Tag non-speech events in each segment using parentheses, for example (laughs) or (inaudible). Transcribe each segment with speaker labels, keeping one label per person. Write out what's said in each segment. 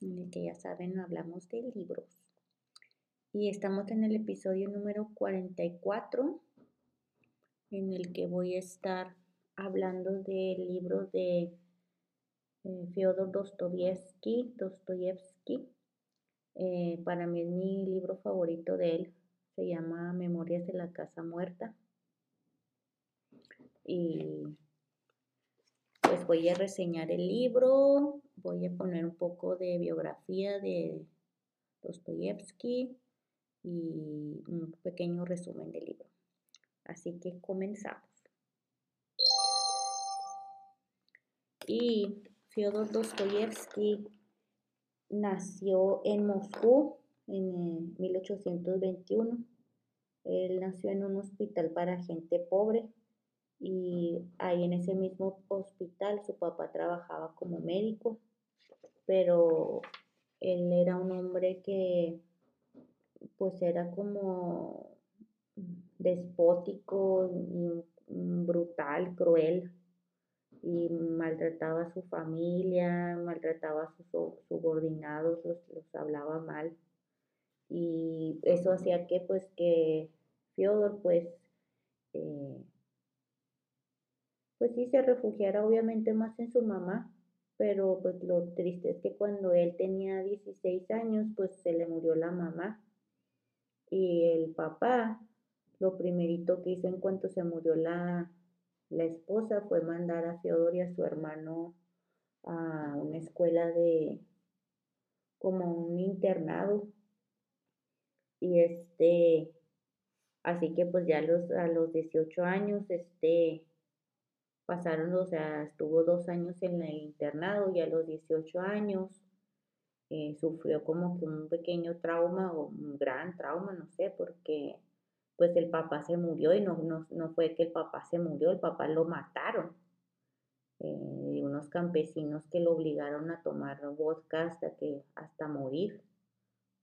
Speaker 1: en el que ya saben hablamos de libros. Y estamos en el episodio número 44, en el que voy a estar hablando del libro de eh, Fyodor Dostoyevsky. Dostoyevsky. Eh, para mí es mi libro favorito de él. Se llama Memorias de la Casa Muerta y pues voy a reseñar el libro, voy a poner un poco de biografía de Dostoyevsky y un pequeño resumen del libro. Así que comenzamos. Y Fyodor Dostoyevsky nació en Moscú en 1821. Él nació en un hospital para gente pobre y ahí en ese mismo hospital su papá trabajaba como médico, pero él era un hombre que pues era como despótico, brutal, cruel y maltrataba a su familia, maltrataba a sus subordinados, los, hablaba mal y eso hacía que pues que Fyodor pues eh, pues sí se refugiara obviamente más en su mamá, pero pues lo triste es que cuando él tenía 16 años, pues se le murió la mamá. Y el papá, lo primerito que hizo en cuanto se murió la, la esposa fue mandar a Feodor y a su hermano a una escuela de, como un internado. Y este, así que pues ya los, a los 18 años, este, pasaron, o sea, estuvo dos años en el internado y a los 18 años eh, sufrió como que un pequeño trauma o un gran trauma, no sé, porque pues el papá se murió y no, no, fue que el papá se murió, el papá lo mataron. Eh, unos campesinos que lo obligaron a tomar vodka hasta que hasta morir.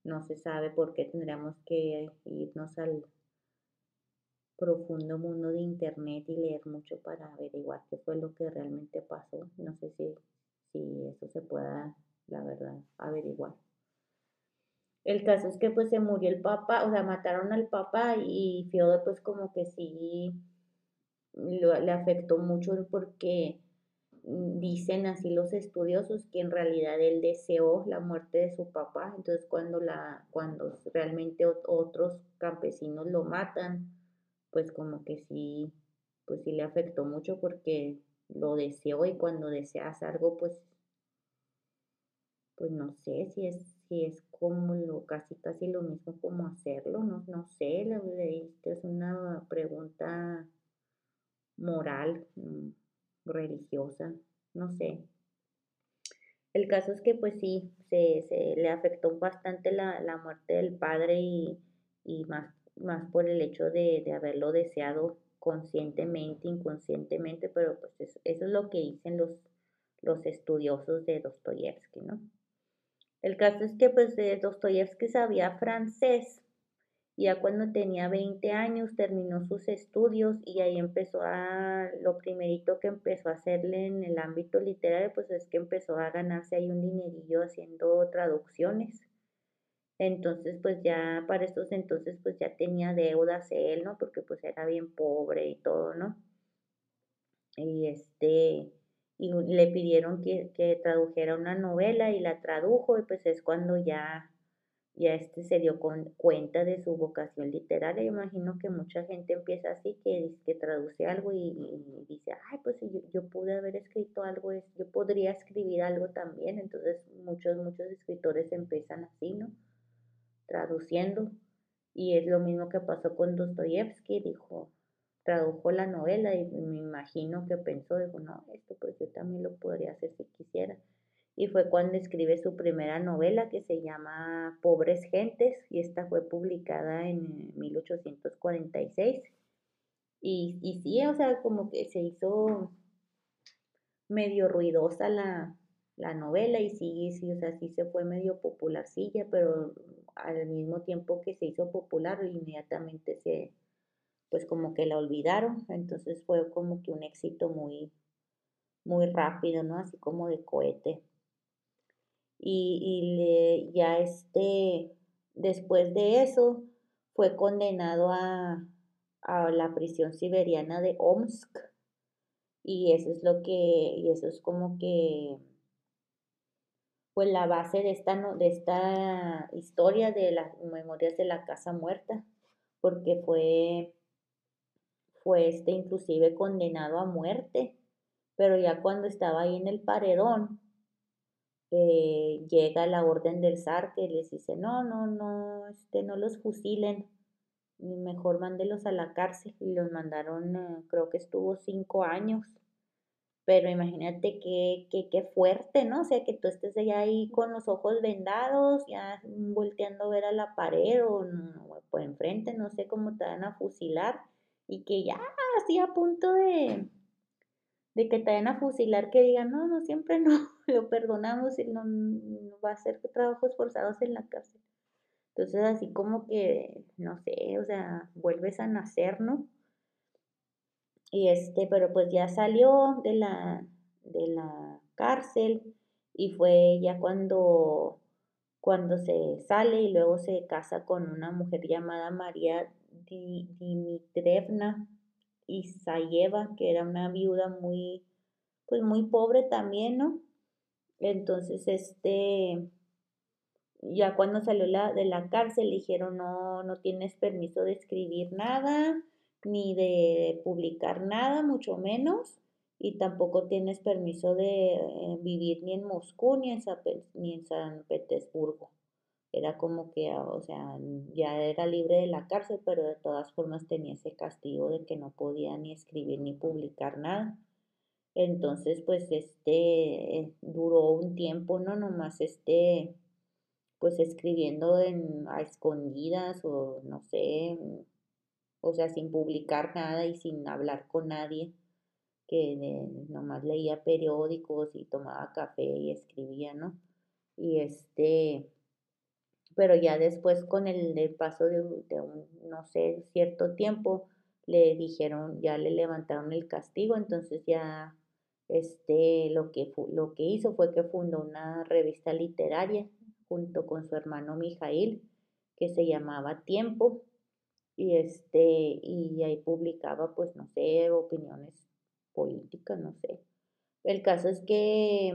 Speaker 1: No se sabe por qué tendríamos que irnos al profundo mundo de internet y leer mucho para averiguar qué fue lo que realmente pasó. No sé si, si eso se pueda, la verdad, averiguar. El caso es que pues se murió el papá, o sea, mataron al papá y Fiodor pues como que sí le afectó mucho porque dicen así los estudiosos que en realidad él deseó la muerte de su papá, entonces cuando la cuando realmente otros campesinos lo matan, pues como que sí, pues sí le afectó mucho porque lo deseó y cuando deseas algo, pues, pues no sé si es, si es como lo, casi casi lo mismo como hacerlo, no, no sé, es una pregunta moral, mm, religiosa, no sé. El caso es que pues sí, se, se le afectó bastante la, la muerte del padre y, y más más por el hecho de, haberlo deseado conscientemente, inconscientemente, pero pues eso, es lo que dicen los, los estudiosos de Dostoyevsky, ¿no? El caso es que pues Dostoyevsky sabía francés, ya cuando tenía 20 años terminó sus estudios y ahí empezó a, lo primerito que empezó a hacerle en el ámbito literario, pues es que empezó a ganarse ahí un dinerillo haciendo traducciones. Entonces, pues ya para estos entonces, pues ya tenía deudas él, ¿no? Porque pues era bien pobre y todo, ¿no? Y este, y le pidieron que, que tradujera una novela y la tradujo y pues es cuando ya ya este se dio cuenta de su vocación literaria. imagino que mucha gente empieza así, que, que traduce algo y, dice, ay, pues yo, yo, pude haber escrito algo, yo podría escribir algo también. Entonces muchos, muchos escritores empiezan así, ¿no? Traduciendo. Y es lo mismo que pasó con Dostoyevsky, dijo, tradujo la novela y me imagino que pensó, dijo, no, esto pues yo también lo podría hacer si quisiera y fue cuando escribe su primera novela que se llama Pobres Gentes y esta fue publicada en 1846. Y, y sí, o sea, como que se hizo medio ruidosa la, la novela y sí, sí, o sea, sí se fue medio popularcilla, pero al mismo tiempo que se hizo popular, inmediatamente se, pues como que la olvidaron, entonces fue como que un éxito muy, muy rápido, ¿no? Así como de cohete. Y, le, ya este, después de eso fue condenado a, a la prisión siberiana de Omsk. Y eso es lo que, y eso es como que pues la base de esta, de esta historia de las memorias de la casa muerta, porque fue, fue este inclusive condenado a muerte, pero ya cuando estaba ahí en el paredón, eh, llega la orden del zar que les dice, no, no, no, este, no los fusilen, mejor mándelos a la cárcel. Y los mandaron, eh, creo que estuvo cinco años. Pero imagínate qué, qué, qué fuerte, ¿no? O sea, que tú estés allá ahí con los ojos vendados, ya volteando a ver a la pared o, o por enfrente, no sé cómo te van a fusilar y que ya así a punto de, de que te vayan a fusilar, que digan, no, no, siempre no, (laughs) lo perdonamos y no, va a hacer trabajos forzados en la cárcel. Entonces, así como que, no sé, o sea, vuelves a nacer, ¿no? Y este, pero pues ya salió de la, de la cárcel y fue ya cuando, cuando se sale y luego se casa con una mujer llamada María Dimitrevna Isayeva, que era una viuda muy, pues muy pobre también, ¿no? Entonces, este, ya cuando salió la, de la cárcel, dijeron, no, no tienes permiso de escribir nada, ni de publicar nada, mucho menos, y tampoco tienes permiso de eh, vivir ni en Moscú ni en, San Petersburgo era como que, ah, o sea, ya era libre de la cárcel, pero de todas formas tenía ese castigo de que no podía ni escribir ni publicar nada. Entonces, pues, este, duró un tiempo, ¿no? Nomás, este, pues, escribiendo en, a escondidas o no sé, o sea, sin publicar nada y sin hablar con nadie, que nomás leía periódicos y tomaba café y escribía, ¿no? Y este, pero ya después con el, paso de, un, no sé, cierto tiempo, le dijeron, ya le levantaron el castigo, entonces ya este, lo, que, lo que hizo fue que fundó una revista literaria junto con su hermano Mijail, que se llamaba Tiempo, y, este, y ahí publicaba, pues, no sé, opiniones políticas, no sé. El caso es que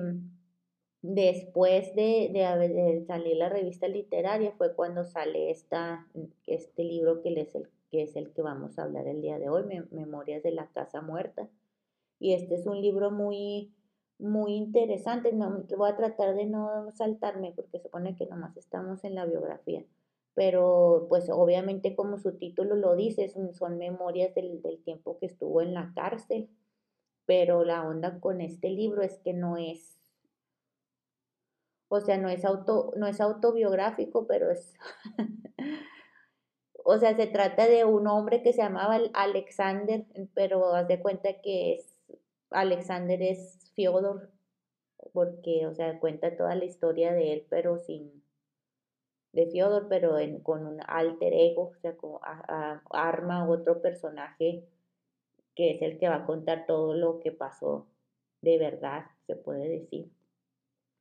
Speaker 1: Después de, de, salir la revista literaria fue cuando sale esta, este libro que es, el, que es el que vamos a hablar el día de hoy, Memorias de la Casa Muerta. Y este es un libro muy, muy interesante. No, voy a tratar de no saltarme porque supone que nomás estamos en la biografía. Pero pues obviamente como su título lo dice, son, memorias del, del tiempo que estuvo en la cárcel. Pero la onda con este libro es que no es o sea, no es, auto, no es autobiográfico, pero es... (laughs) o sea, se trata de un hombre que se llamaba Alexander, pero haz de cuenta que es, Alexander es Fyodor, porque, o sea, cuenta toda la historia de él, pero sin, de Fyodor, pero con un alter ego, o sea, como arma otro personaje que es el que va a contar todo lo que pasó de verdad, se puede decir.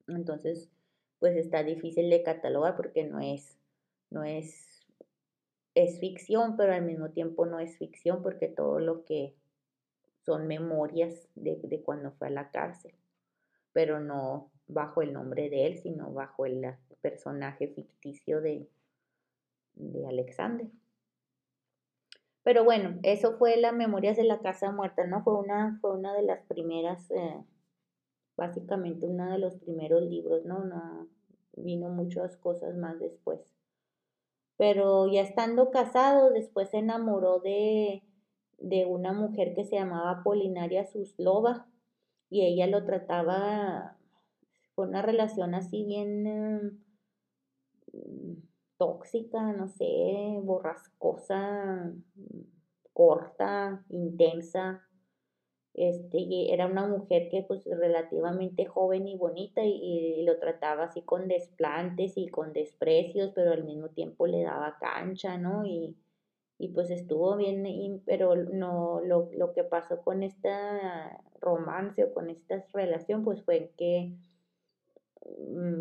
Speaker 1: Entonces, pues está difícil de catalogar porque no es, no es, es ficción, pero al mismo tiempo no es ficción porque todo lo que son memorias de, cuando fue a la cárcel, pero no bajo el nombre de él, sino bajo el personaje ficticio de, de Alexander. Pero bueno, eso fue las Memorias de la Casa Muerta, ¿no? Fue una, fue una de las primeras, eh, básicamente uno de los primeros libros, ¿no? no vino muchas cosas más después. Pero ya estando casado, después se enamoró de, de una mujer que se llamaba Polinaria Suslova y ella lo trataba, con una relación así bien mm, tóxica, no sé, borrascosa, corta, intensa. Este, era una mujer que pues relativamente joven y bonita y, lo trataba así con desplantes y con desprecios, pero al mismo tiempo le daba cancha, ¿no? Y, y pues estuvo bien, pero no, lo, lo que pasó con esta romance o con esta relación, pues fue que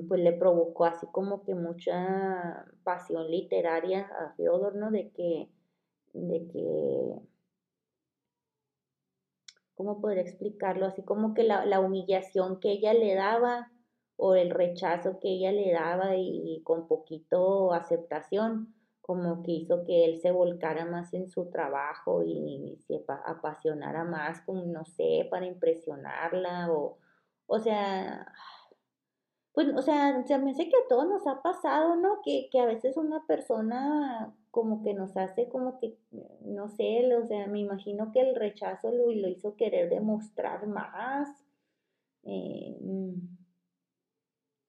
Speaker 1: pues le provocó así como que mucha pasión literaria a Fyodor, ¿no? De que, de que, ¿cómo poder explicarlo? Así como que la, la humillación que ella le daba o el rechazo que ella le daba y con poquito aceptación, como que hizo que él se volcara más en su trabajo y se apasionara más, como no sé, para impresionarla o, o sea, pues, o sea, se me hace que a todos nos ha pasado, ¿no? Que, que a veces una persona como que nos hace como que, no sé, o sea, me imagino que el rechazo lo, lo hizo querer demostrar más. Eh,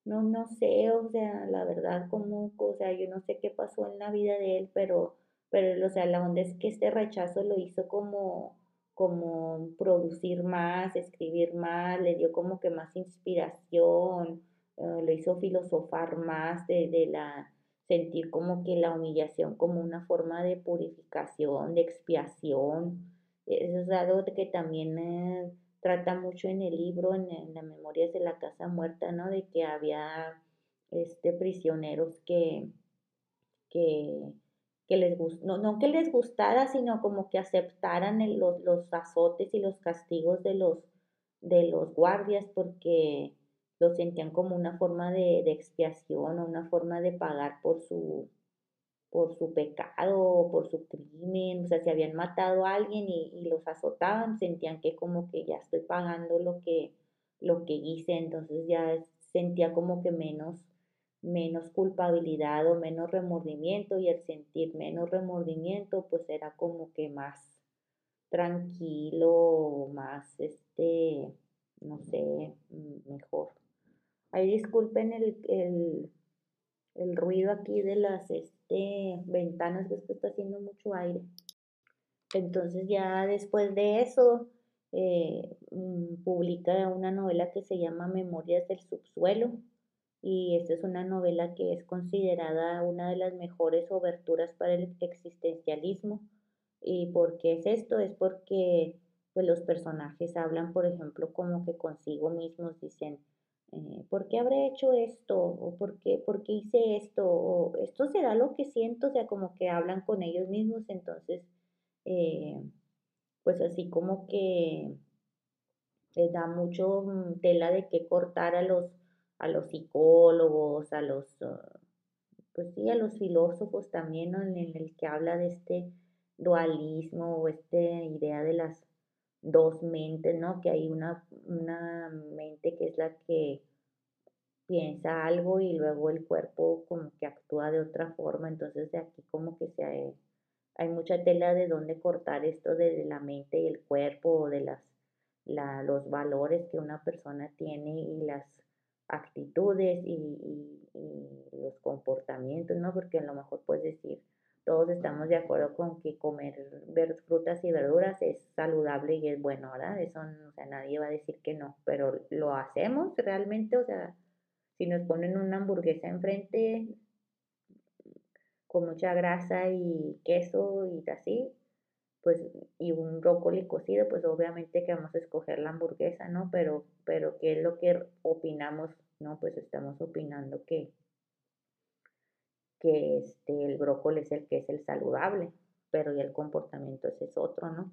Speaker 1: no, no sé, o sea, la verdad, como, o sea, yo no sé qué pasó en la vida de él, pero, pero, o sea, la onda es que este rechazo lo hizo como, como producir más, escribir más, le dio como que más inspiración, eh, lo hizo filosofar más de, de la, sentir como que la humillación como una forma de purificación, de expiación. Eso es algo que también eh, trata mucho en el libro, en, las memorias de la casa muerta, ¿no? De que había este, prisioneros que, que, que les no, no que les gustara, sino como que aceptaran los, los azotes y los castigos de los, de los guardias porque lo sentían como una forma de, expiación o una forma de pagar por su, por su pecado, por su crimen, o sea, si habían matado a alguien y, los azotaban, sentían que como que ya estoy pagando lo que, lo que hice, entonces ya sentía como que menos, menos culpabilidad o menos remordimiento y el sentir menos remordimiento pues era como que más tranquilo, más este, no sé, mejor. Ahí disculpen el, el, ruido aquí de las este, ventanas, que está haciendo mucho aire. Entonces ya después de eso, eh, mm, publica una novela que se llama Memorias del Subsuelo y esta es una novela que es considerada una de las mejores oberturas para el existencialismo. ¿Y por qué es esto? Es porque pues, los personajes hablan, por ejemplo, como que consigo mismos dicen, eh, ¿por qué habré hecho esto? ¿O por qué, por qué hice esto? ¿O esto será lo que siento? O sea, como que hablan con ellos mismos, entonces, eh, pues así como que les da mucho mm, tela de qué cortar a los, a los psicólogos, a los, ah, pues sí, a los filósofos también, en el que habla de este dualismo o esta idea de las dos mentes, ¿no? Que hay una, una mente que es la que piensa algo y luego el cuerpo como que actúa de otra forma, entonces de aquí como que se hay, hay mucha tela de dónde cortar esto de la mente y el cuerpo o de las, la, los valores que una persona tiene y las actitudes y, y, y los comportamientos, ¿no? Porque a lo mejor puedes decir, todos estamos de acuerdo con que comer frutas y verduras es saludable y es bueno, ¿verdad? Eso, o sea, nadie va a decir que no, pero lo hacemos realmente, o sea, si nos ponen una hamburguesa enfrente con mucha grasa y queso y así, pues, y un brócoli cocido, pues obviamente que vamos a escoger la hamburguesa, ¿no? Pero, pero ¿qué es lo que opinamos? No, pues estamos opinando que que este, el brócoli es el que es el saludable, pero ya el comportamiento ese es otro, ¿no?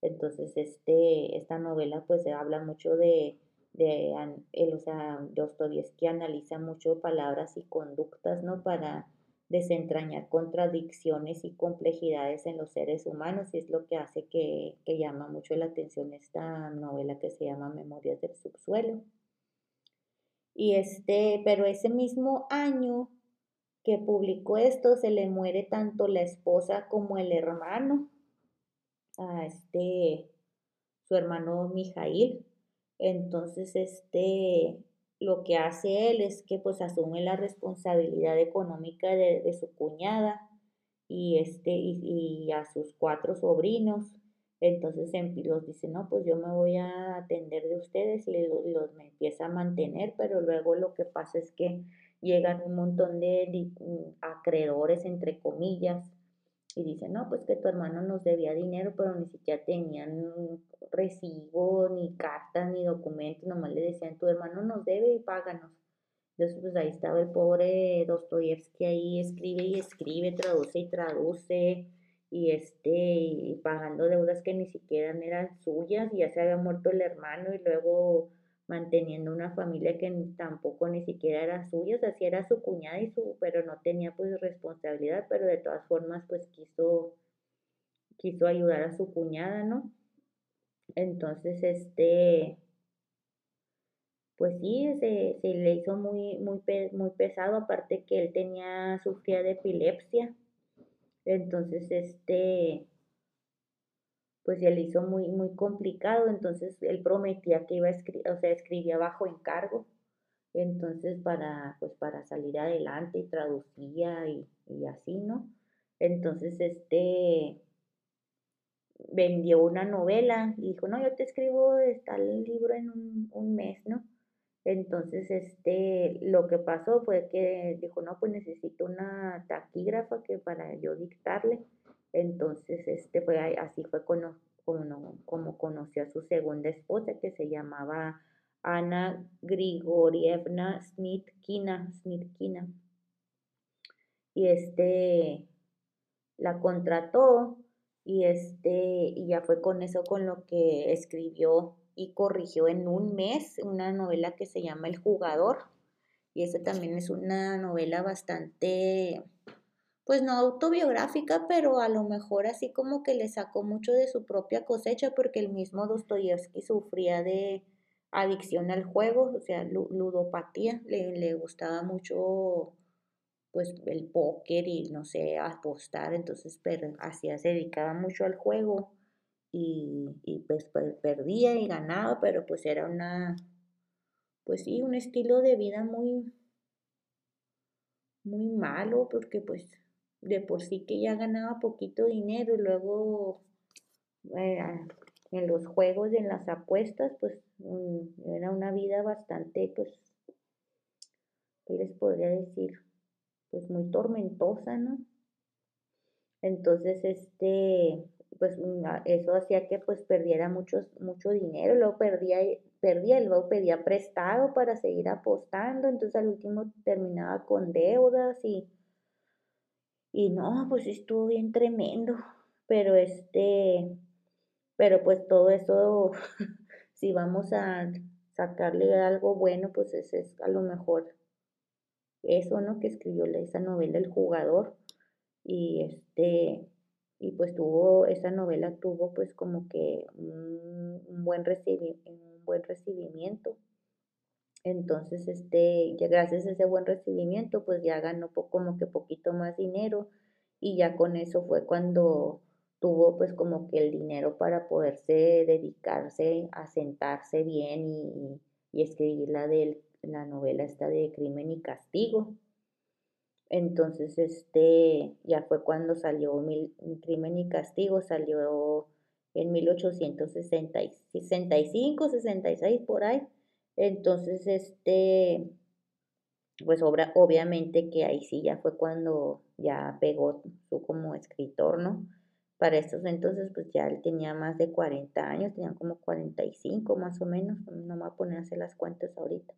Speaker 1: Entonces, este, esta novela pues habla mucho de, de él, o sea, Dostoyevsky analiza mucho palabras y conductas, ¿no? Para desentrañar contradicciones y complejidades en los seres humanos y es lo que hace que, que llama mucho la atención esta novela que se llama Memorias del Subsuelo. Y este, pero ese mismo año que publicó esto, se le muere tanto la esposa como el hermano, a este, su hermano Mijail. Entonces, este, lo que hace él es que pues asume la responsabilidad económica de, su cuñada y, este, y, a sus cuatro sobrinos. Entonces los dice, no, pues yo me voy a atender de ustedes y los, me empieza a mantener, pero luego lo que pasa es que llegan un montón de acreedores, entre comillas, y dicen, no, pues que tu hermano nos debía dinero, pero ni siquiera tenían recibo, ni cartas, ni documentos, nomás le decían, tu hermano nos debe y páganos. Entonces, pues ahí estaba el pobre Dostoyevsky ahí, escribe y escribe, traduce y traduce, y este, y pagando deudas que ni siquiera eran suyas, y ya se había muerto el hermano, y luego manteniendo una familia que tampoco ni siquiera era suya, o sea, sí era su cuñada y su, pero no tenía pues responsabilidad, pero de todas formas pues quiso, quiso ayudar a su cuñada, ¿no? Entonces, este, pues sí, se, se le hizo muy, muy, muy pesado, aparte que él tenía, sufría de epilepsia, entonces, este, pues se le hizo muy, muy complicado, entonces él prometía que iba a escribir, o sea, escribía bajo encargo, entonces para, pues para salir adelante y traducía y, así, ¿no? Entonces, este, vendió una novela y dijo, no, yo te escribo tal libro en un, un, mes, ¿no? Entonces, este, lo que pasó fue que dijo, no, pues necesito una taquígrafa que para yo dictarle. Entonces, este fue así fue como, conoció a su segunda esposa que se llamaba Ana Grigorievna Snitkina, Snitkina. Y este la contrató y este y ya fue con eso con lo que escribió y corrigió en un mes una novela que se llama El jugador. Y esa también es una novela bastante pues no autobiográfica, pero a lo mejor así como que le sacó mucho de su propia cosecha porque el mismo Dostoyevsky sufría de adicción al juego, o sea, ludopatía, le, le gustaba mucho pues el póker y no sé, apostar, entonces pero hacía, se dedicaba mucho al juego y, y pues, pues, perdía y ganaba, pero pues era una, pues sí, un estilo de vida muy, muy malo porque pues de por sí que ya ganaba poquito dinero y luego eh, en los juegos y en las apuestas, pues era una vida bastante, pues, ¿qué les podría decir? Pues muy tormentosa, ¿no? Entonces, este, pues eso hacía que pues perdiera mucho, mucho dinero, luego perdía, perdía, luego pedía prestado para seguir apostando, entonces al último terminaba con deudas y y no, pues estuvo bien tremendo, pero este, pero pues todo eso, (laughs) si vamos a sacarle algo bueno, pues ese es a lo mejor eso, ¿no? Que escribió esa novela El jugador y este, y pues tuvo, esa novela tuvo pues como que un, buen, un buen recibimiento. Entonces, este, ya gracias a ese buen recibimiento, pues ya ganó como que poquito más dinero y ya con eso fue cuando tuvo pues como que el dinero para poderse dedicarse a sentarse bien y, escribir la, de, la novela esta de Crimen y Castigo. Entonces, este, ya fue cuando salió Crimen y Castigo, salió en 1865, 66 por ahí. Entonces, este, pues obra, obviamente que ahí sí ya fue cuando ya pegó su como escritor, ¿no? Para estos entonces, pues ya él tenía más de 40 años, tenía como 45 más o menos, no me voy a poner a hacer las cuentas ahorita.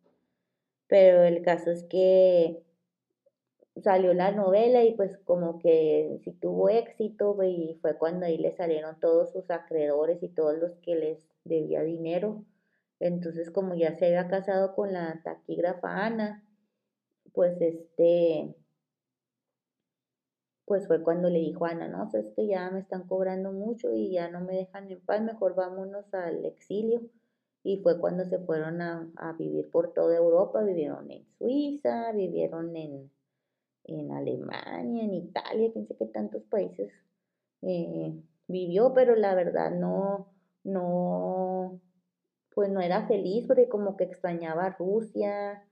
Speaker 1: Pero el caso es que, salió la novela y pues como que sí tuvo éxito y fue cuando ahí le salieron todos sus acreedores y todos los que les debía dinero. Entonces como ya se había casado con la taquígrafa Ana, pues este, pues fue cuando le dijo a Ana, no, es que ya me están cobrando mucho y ya no me dejan en paz, mejor vámonos al exilio. Y fue cuando se fueron a, vivir por toda Europa, vivieron en Suiza, vivieron en, en Alemania, en Italia, pensé que tantos países eh, vivió, pero la verdad no, no, pues no era feliz porque como que extrañaba a Rusia,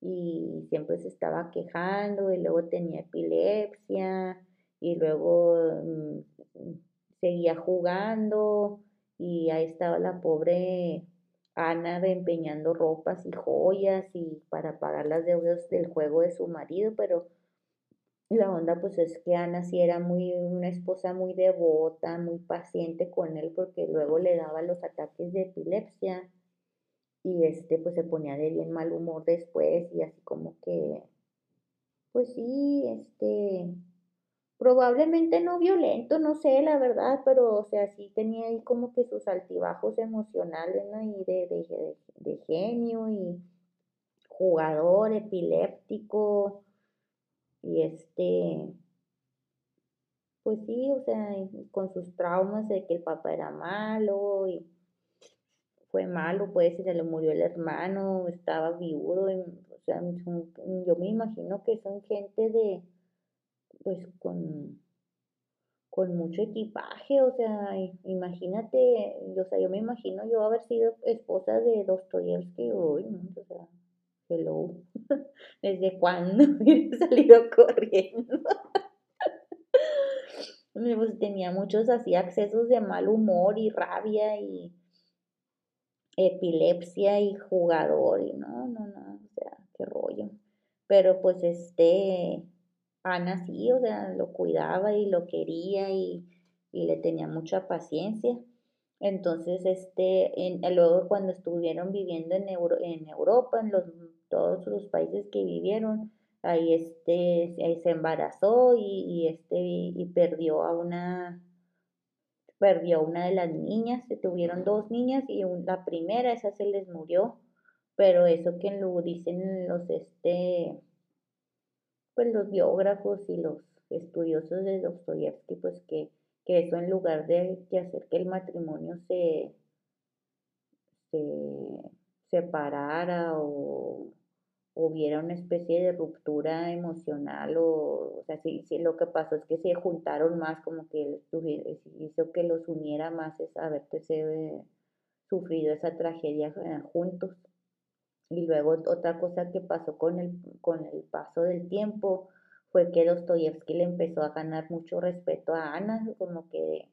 Speaker 1: y siempre se estaba quejando y luego tenía epilepsia y luego mm, seguía jugando y ahí estaba la pobre Ana empeñando ropas y joyas y para pagar las deudas del juego de su marido, pero la onda pues es que Ana sí era muy una esposa muy devota, muy paciente con él porque luego le daba los ataques de epilepsia y este pues se ponía de bien mal humor después y así como que pues sí, este probablemente no violento, no sé la verdad, pero o sea, sí tenía ahí como que sus altibajos emocionales, ¿no? Y de, de, de genio y jugador epiléptico y este pues sí, o sea, con sus traumas de que el papá era malo y fue malo, pues se le murió el hermano, estaba viudo, o sea, yo me imagino que son gente de, pues con, con mucho equipaje, o sea, imagínate, o sea, yo me imagino yo haber sido esposa de Dostoyevsky, uy, no, o sea, hello, (laughs) ¿desde cuándo (laughs) he salido corriendo? (laughs) pues tenía muchos así accesos de mal humor y rabia y epilepsia y jugador y no, no, no, o sea, qué rollo. Pero pues este, Ana sí, o sea, lo cuidaba y lo quería y, le tenía mucha paciencia. Entonces, este, en, luego cuando estuvieron viviendo en, en Europa, en los, todos los países que vivieron, ahí este, se embarazó y, y este, y perdió a una, perdió una de las niñas, se tuvieron dos niñas y la primera, esa se les murió, pero eso que lo dicen los, este, pues los biógrafos y los estudiosos de Dostoyevsky, pues que, que eso en lugar de hacer que el matrimonio se separara o hubiera una especie de ruptura emocional o, o sea, sí, sí, lo que pasó es que se juntaron más, como que hizo que los uniera más es haber pues, eh, sufrido esa tragedia eh, juntos. Y luego otra cosa que pasó con el, con el paso del tiempo fue que Dostoyevsky le empezó a ganar mucho respeto a Ana, como que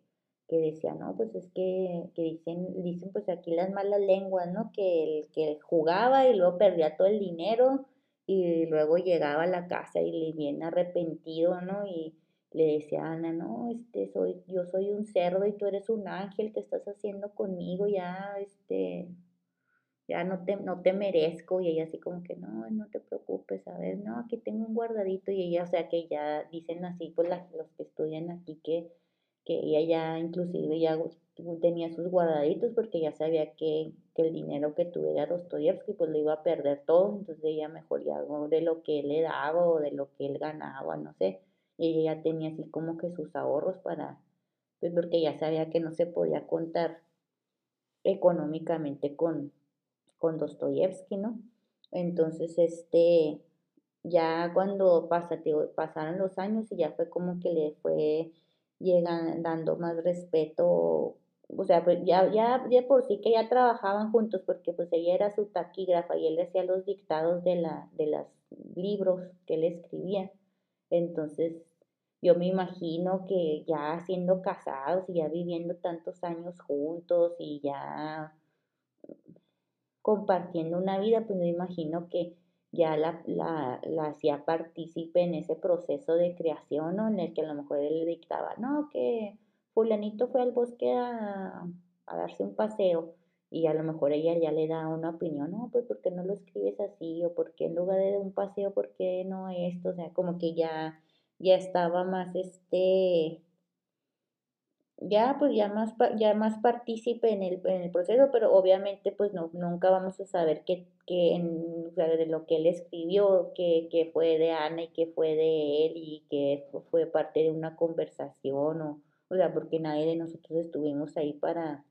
Speaker 1: que decía, no, pues es que, que dicen, dicen pues aquí las malas lenguas, ¿no? Que el que jugaba y luego perdía todo el dinero y luego llegaba a la casa y le viene arrepentido, ¿no? Y le decía Ana, no, este, soy, yo soy un cerdo y tú eres un ángel, ¿qué estás haciendo conmigo? Ya, este, ya no te, no te merezco. Y ella así como que, no, no te preocupes, a ver, no, aquí tengo un guardadito. Y ella, o sea, que ya dicen así, pues los que estudian aquí que que ella ya inclusive ya tenía sus guardaditos porque ya sabía que, el dinero que tuviera Dostoyevsky pues lo iba a perder todo, entonces ella mejor ya de lo que él le daba o de lo que él ganaba, no sé, ella ya tenía así como que sus ahorros para, pues porque ya sabía que no se podía contar económicamente con, con Dostoyevsky, ¿no? Entonces, este, ya cuando pasa, pasaron los años y ya fue como que le fue llegan dando más respeto, o sea, pues ya, ya, por sí que ya trabajaban juntos porque pues ella era su taquígrafa y él hacía los dictados de, la, de los libros que él escribía. Entonces, yo me imagino que ya siendo casados y ya viviendo tantos años juntos y ya compartiendo una vida, pues me imagino que ya la, la, la hacía partícipe en ese proceso de creación, ¿no? En el que a lo mejor él le dictaba, no, que fulanito fue al bosque a, darse un paseo y a lo mejor ella ya le da una opinión, no, pues ¿por qué no lo escribes así? o ¿por qué en lugar de un paseo, por qué no esto? O sea, como que ya, ya estaba más este ya pues ya más ya más partícipe en el, en el proceso, pero obviamente pues no, nunca vamos a saber qué, qué en, de lo que él escribió, qué, fue de Ana y qué fue de él y qué fue parte de una conversación o, o sea, porque nadie de nosotros estuvimos ahí para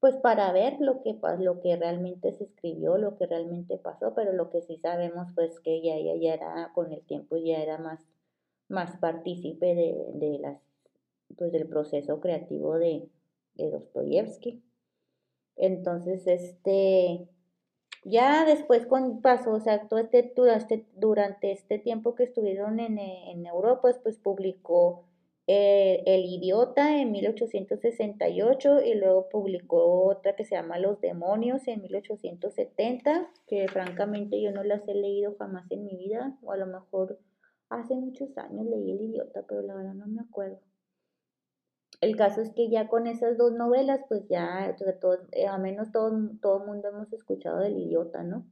Speaker 1: pues para ver lo que lo que realmente se escribió, lo que realmente pasó, pero lo que sí sabemos pues que ella, ella ya era con el tiempo ya era más más partícipe de, de las pues del proceso creativo de, de Dostoyevsky. Entonces, este, ya después con pasó, o sea, todo este, durante, durante este tiempo que estuvieron en, en Europa, pues publicó eh, El Idiota en 1868 y luego publicó otra que se llama Los Demonios en 1870, que francamente yo no las he leído jamás en mi vida, o a lo mejor hace muchos años leí El Idiota, pero la verdad no me acuerdo. El caso es que ya con esas dos novelas, pues ya, todo, eh, a menos todo, todo mundo hemos escuchado del idiota, ¿no?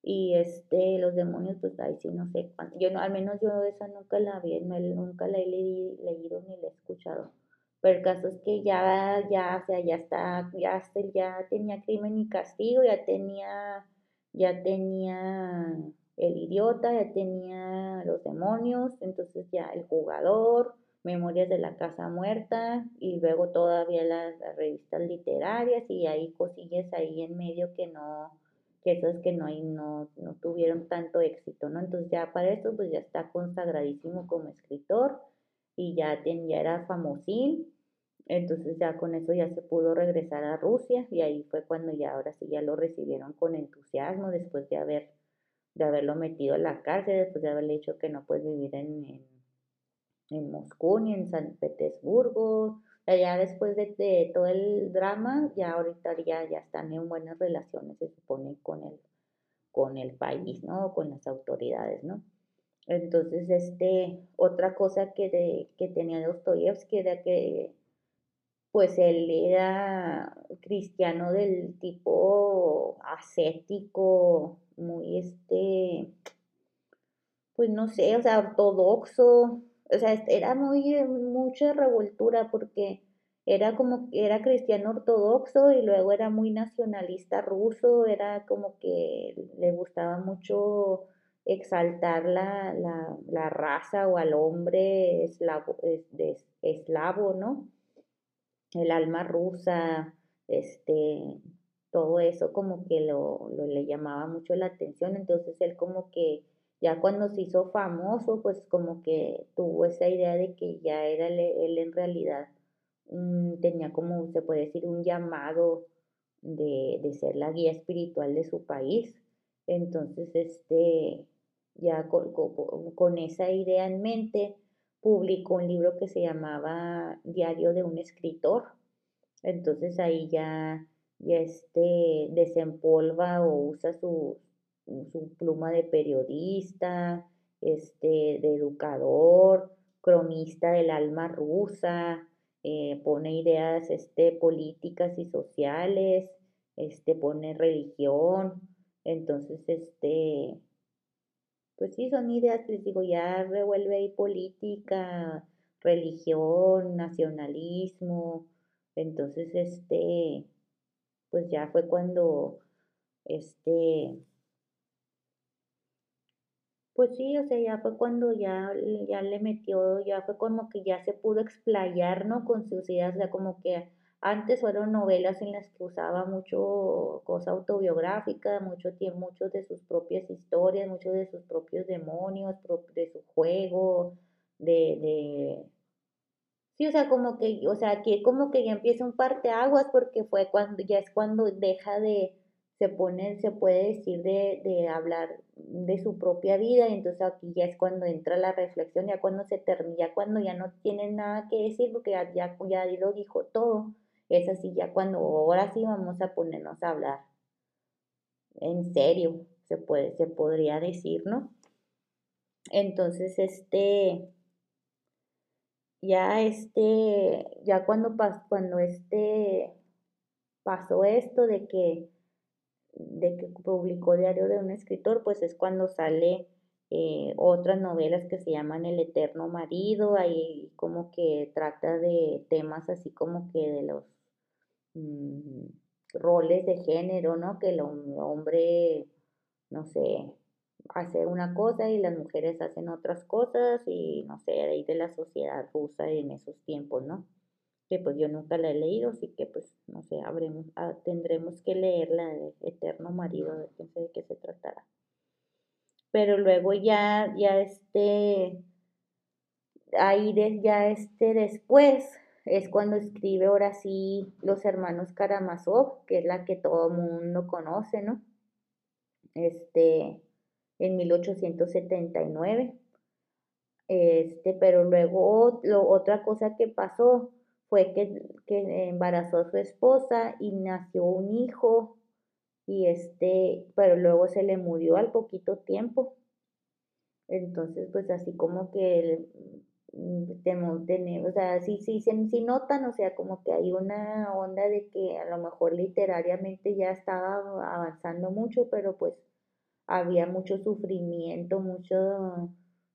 Speaker 1: Y este, los demonios, pues ahí sí no sé cuánto. Yo no, al menos yo esa nunca la vi, nunca la he leído, ni la he escuchado. Pero el caso es que ya, ya, o sea, ya está, ya, ya tenía crimen y castigo, ya tenía, ya tenía el idiota, ya tenía los demonios, entonces ya el jugador, Memorias de la Casa Muerta y luego todavía las, revistas literarias y hay cosillas ahí en medio que no, que esos que no, no, no tuvieron tanto éxito, ¿no? Entonces ya para esto pues ya está consagradísimo como escritor y ya, ya era famosín, entonces ya con eso ya se pudo regresar a Rusia y ahí fue cuando ya ahora sí ya lo recibieron con entusiasmo después de haber de haberlo metido en la cárcel, después de haberle dicho que no puede vivir en en Moscú ni en San Petersburgo. Ya después de, todo el drama, ya ahorita ya, ya están en buenas relaciones, se supone, con el, con el país, ¿no? Con las autoridades, ¿no? Entonces, este, otra cosa que, de, que tenía Dostoyevsky era que, pues él era cristiano del tipo ascético, muy este, pues no sé, o sea, ortodoxo, o sea, era muy, mucha revoltura porque era como era cristiano ortodoxo y luego era muy nacionalista ruso, era como que le gustaba mucho exaltar la, la, raza o al hombre eslavo, de, eslavo, ¿no? El alma rusa, este, todo eso como que lo, lo le llamaba mucho la atención, entonces él como que ya cuando se hizo famoso, pues como que tuvo esa idea de que ya era él, en realidad, tenía como se puede decir un llamado de, ser la guía espiritual de su país. Entonces, este, ya con, esa idea en mente, publicó un libro que se llamaba Diario de un escritor. Entonces ahí ya, ya este, desempolva o usa sus su pluma de periodista, este, de educador, cronista del alma rusa, eh, pone ideas este, políticas y sociales, este, pone religión, entonces, este, pues sí, son ideas, les digo, ya revuelve ahí política, religión, nacionalismo, entonces, este, pues ya fue cuando, este, pues sí, o sea, ya fue cuando ya, ya le metió, ya fue como que ya se pudo explayar, ¿no? Con sus ideas, o sea, como que antes fueron novelas en las que usaba mucho cosa autobiográfica, mucho tiempo, muchos de sus propias historias, muchos de sus propios demonios, de su juego, de, de, sí, o sea, como que, o sea, aquí como que ya empieza un parteaguas porque fue cuando, ya es cuando deja de, se pone, se puede decir de, de hablar de su propia vida, y entonces aquí ya es cuando entra la reflexión, ya cuando se termina, ya cuando ya no tiene nada que decir, porque ya, ya, ya lo dijo todo, es así, ya cuando ahora sí vamos a ponernos a hablar en serio, se puede, se podría decir, ¿no? Entonces, este, ya este, ya cuando, cuando este pasó esto de que, de que publicó Diario de un escritor, pues es cuando sale eh, otras novelas que se llaman El Eterno Marido, ahí como que trata de temas así como que de los mm, roles de género, ¿no? Que el hombre, no sé, hace una cosa y las mujeres hacen otras cosas y no sé, de ahí de la sociedad rusa en esos tiempos, ¿no? Pues yo nunca la he leído, así que pues no sé, habremos, ah, tendremos que leerla de Eterno Marido, a ver de qué se tratará. Pero luego ya, ya este, ahí de, ya este después es cuando escribe ahora sí los hermanos Karamazov, que es la que todo mundo conoce, ¿no? Este, en 1879. Este, pero luego otra cosa que pasó fue que, que, embarazó a su esposa y nació un hijo y este, pero luego se le murió al poquito tiempo. Entonces, pues así como que tenemos, o sea, sí, sí, sí, notan, o sea, como que hay una onda de que a lo mejor literariamente ya estaba avanzando mucho, pero pues había mucho sufrimiento, muchas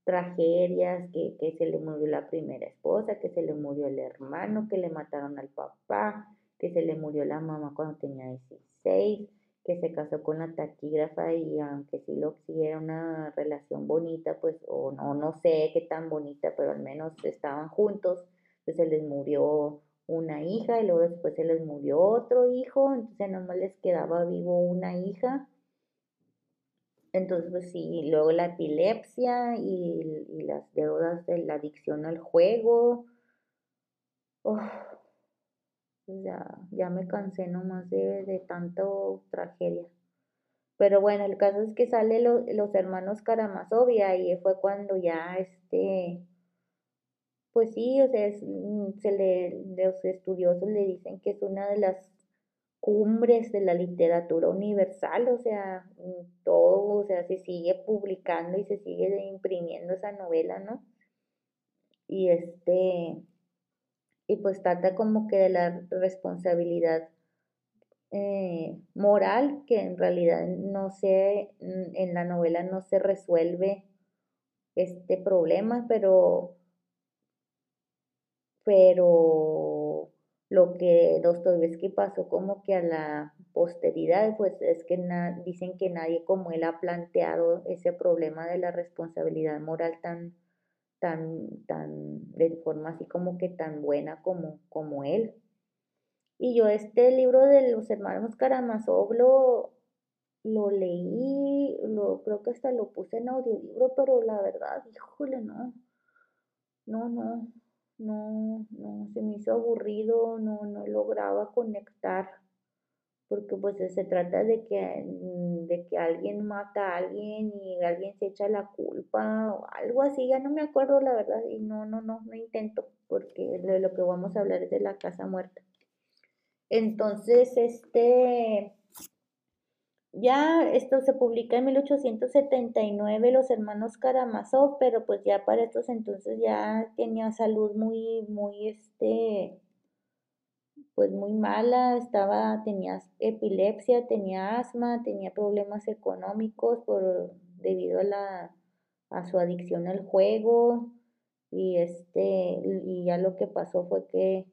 Speaker 1: tragedias, que, que se le murió la primera esposa, que se le murió el hermano, que le mataron al papá, que se le murió la mamá cuando tenía 16, que se casó con la taquígrafa y aunque sí lo sí era una relación bonita, pues, o no, no sé qué tan bonita, pero al menos estaban juntos, pues se les murió una hija y luego después se les murió otro hijo, entonces nomás les quedaba vivo una hija entonces, pues sí, luego la epilepsia y, las deudas de la adicción al juego. Pues ya, ya me cansé nomás de, de tanto tragedia. Pero bueno, el caso es que sale los hermanos Karamazov y fue cuando ya este, pues sí, o sea, mm, se le, los estudiosos le dicen que es una de las cumbres de la literatura universal, o sea, todo, o sea, se sigue publicando y se sigue imprimiendo esa novela, ¿no? Y este, y pues trata como que de la responsabilidad eh, moral, que en realidad no se, en la novela no se resuelve este problema, pero, pero lo que Dostoyevsky pasó como que a la posteridad, pues es que dicen que nadie como él ha planteado ese problema de la responsabilidad moral tan, tan, tan, de forma así como que tan buena como, como él. Y yo este libro de los hermanos Karamazov lo, lo leí, lo, creo que hasta lo puse en audiolibro, pero la verdad, híjole, no, no, no, no, no, se me hizo aburrido, no, no lograba conectar, porque pues se trata de que, mm, de que alguien mata a alguien y alguien se echa la culpa o algo así, ya no me acuerdo la verdad y no, no, no, no intento, porque de lo que vamos a hablar es de la casa muerta. Entonces, este, ya esto se publica en 1879 los hermanos Karamazov, pero pues ya para estos entonces ya tenía salud muy, muy, este, pues muy mala, estaba, tenía epilepsia, tenía asma, tenía problemas económicos por, debido a la, a su adicción al juego, y este, y ya lo que pasó fue que,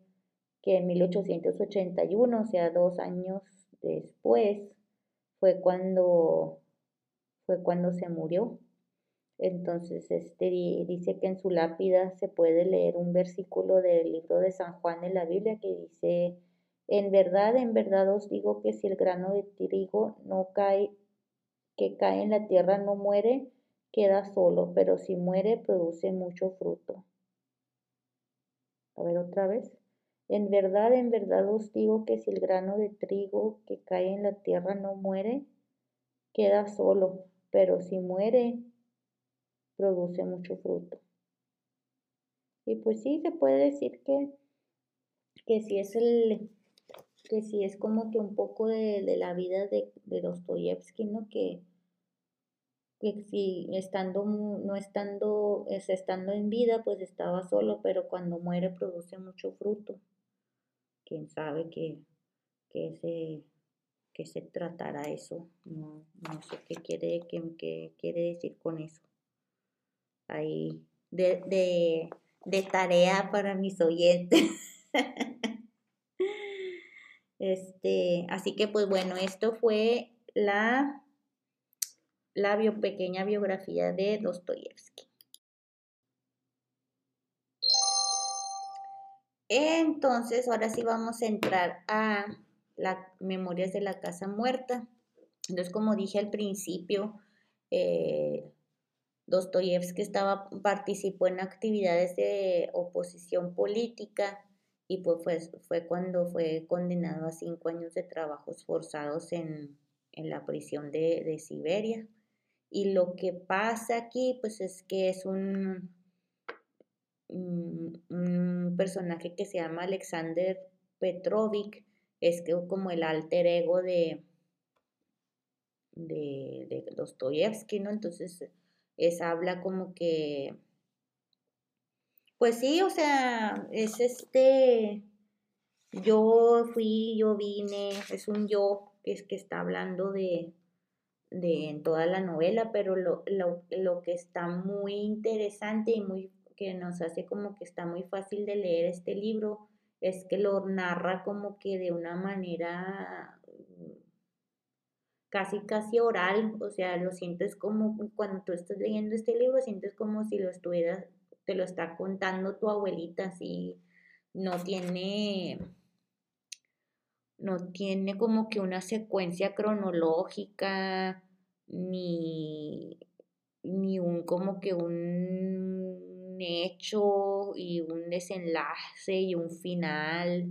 Speaker 1: que en 1881, o sea, dos años después, fue cuando, fue cuando se murió. Entonces, este dice que en su lápida se puede leer un versículo del libro de San Juan en la Biblia que dice, en verdad, en verdad os digo que si el grano de trigo no cae, que cae en la tierra no muere, queda solo, pero si muere produce mucho fruto. A ver otra vez. En verdad, en verdad os digo que si el grano de trigo que cae en la tierra no muere, queda solo, pero si muere, produce mucho fruto. Y pues sí, se puede decir que, que si es el que si es como que un poco de, la vida de, de Dostoyevsky, ¿no? Que, que si estando, no estando, es, estando en vida, pues estaba solo, pero cuando muere produce mucho fruto quién sabe qué, que se, que se tratara eso. No, no sé qué quiere, qué, quiere decir con eso. Ahí, de, de, de tarea para mis oyentes. (laughs) este, así que pues bueno, esto fue la, la pequeña biografía de Dostoyevsky. Entonces, ahora sí vamos a entrar a las memorias de la casa muerta. Entonces, como dije al principio, eh, Dostoyevsky estaba, participó en actividades de oposición política y pues fue, fue cuando fue condenado a cinco años de trabajos forzados en, la prisión de, de Siberia. Y lo que pasa aquí, pues es que es un, un, personaje que se llama Alexander Petrovich, es como el alter ego de, de, de Dostoyevsky, ¿no? Entonces, es habla como que, pues sí, o sea, es este, yo fui, yo vine, es un yo que es que está hablando de, de en toda la novela, pero lo, lo, lo que está muy interesante y muy que nos hace como que está muy fácil de leer este libro es que lo narra como que de una manera mm, casi casi oral, o sea, lo sientes como cuando tú estás leyendo este libro, sientes como si lo estuvieras, te lo está contando tu abuelita, así no tiene, no tiene como que una secuencia cronológica, ni, ni un como que un hecho y un desenlace y un final.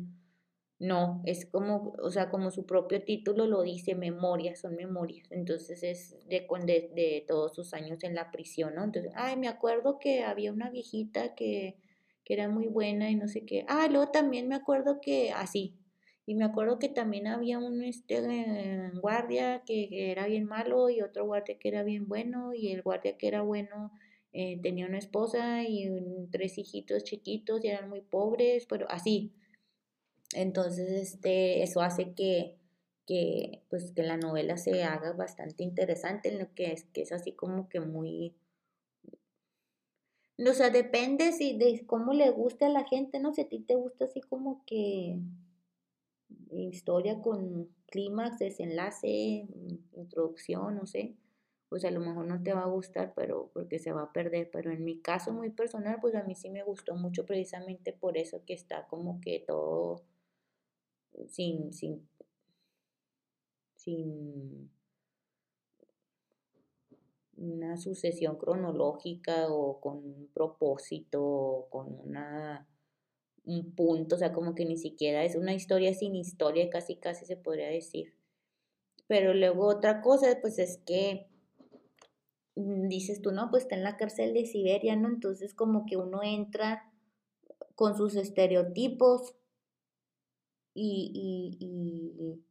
Speaker 1: No, es como, o sea, como su propio título lo dice, memorias, son memorias. Entonces es de, de, de todos sus años en la prisión, ¿no? Entonces, ay, me acuerdo que había una viejita que, que era muy buena y no sé qué. Ah, luego también me acuerdo que, así. y me acuerdo que también había un este, guardia que, que era bien malo y otro guardia que era bien bueno y el guardia que era bueno eh, tenía una esposa y tres hijitos chiquitos y eran muy pobres, pero así. Entonces, este, eso hace que, que, pues, que la novela se haga bastante interesante, en lo que es, que es así como que muy... O sea, depende si de cómo le guste a la gente, ¿no? Si a ti te gusta así como que historia con clímax, desenlace, introducción, no sé pues a lo mejor no te va a gustar, pero porque se va a perder. Pero en mi caso muy personal, pues a mí sí me gustó mucho precisamente por eso que está como que todo sin, sin, sin una sucesión cronológica o con un propósito o con una un punto, o sea, como que ni siquiera es una historia sin historia, casi casi se podría decir. Pero luego otra cosa, pues es que dices tú, no, pues está en la cárcel de Siberia, ¿no? Entonces como que uno entra con sus estereotipos y, y,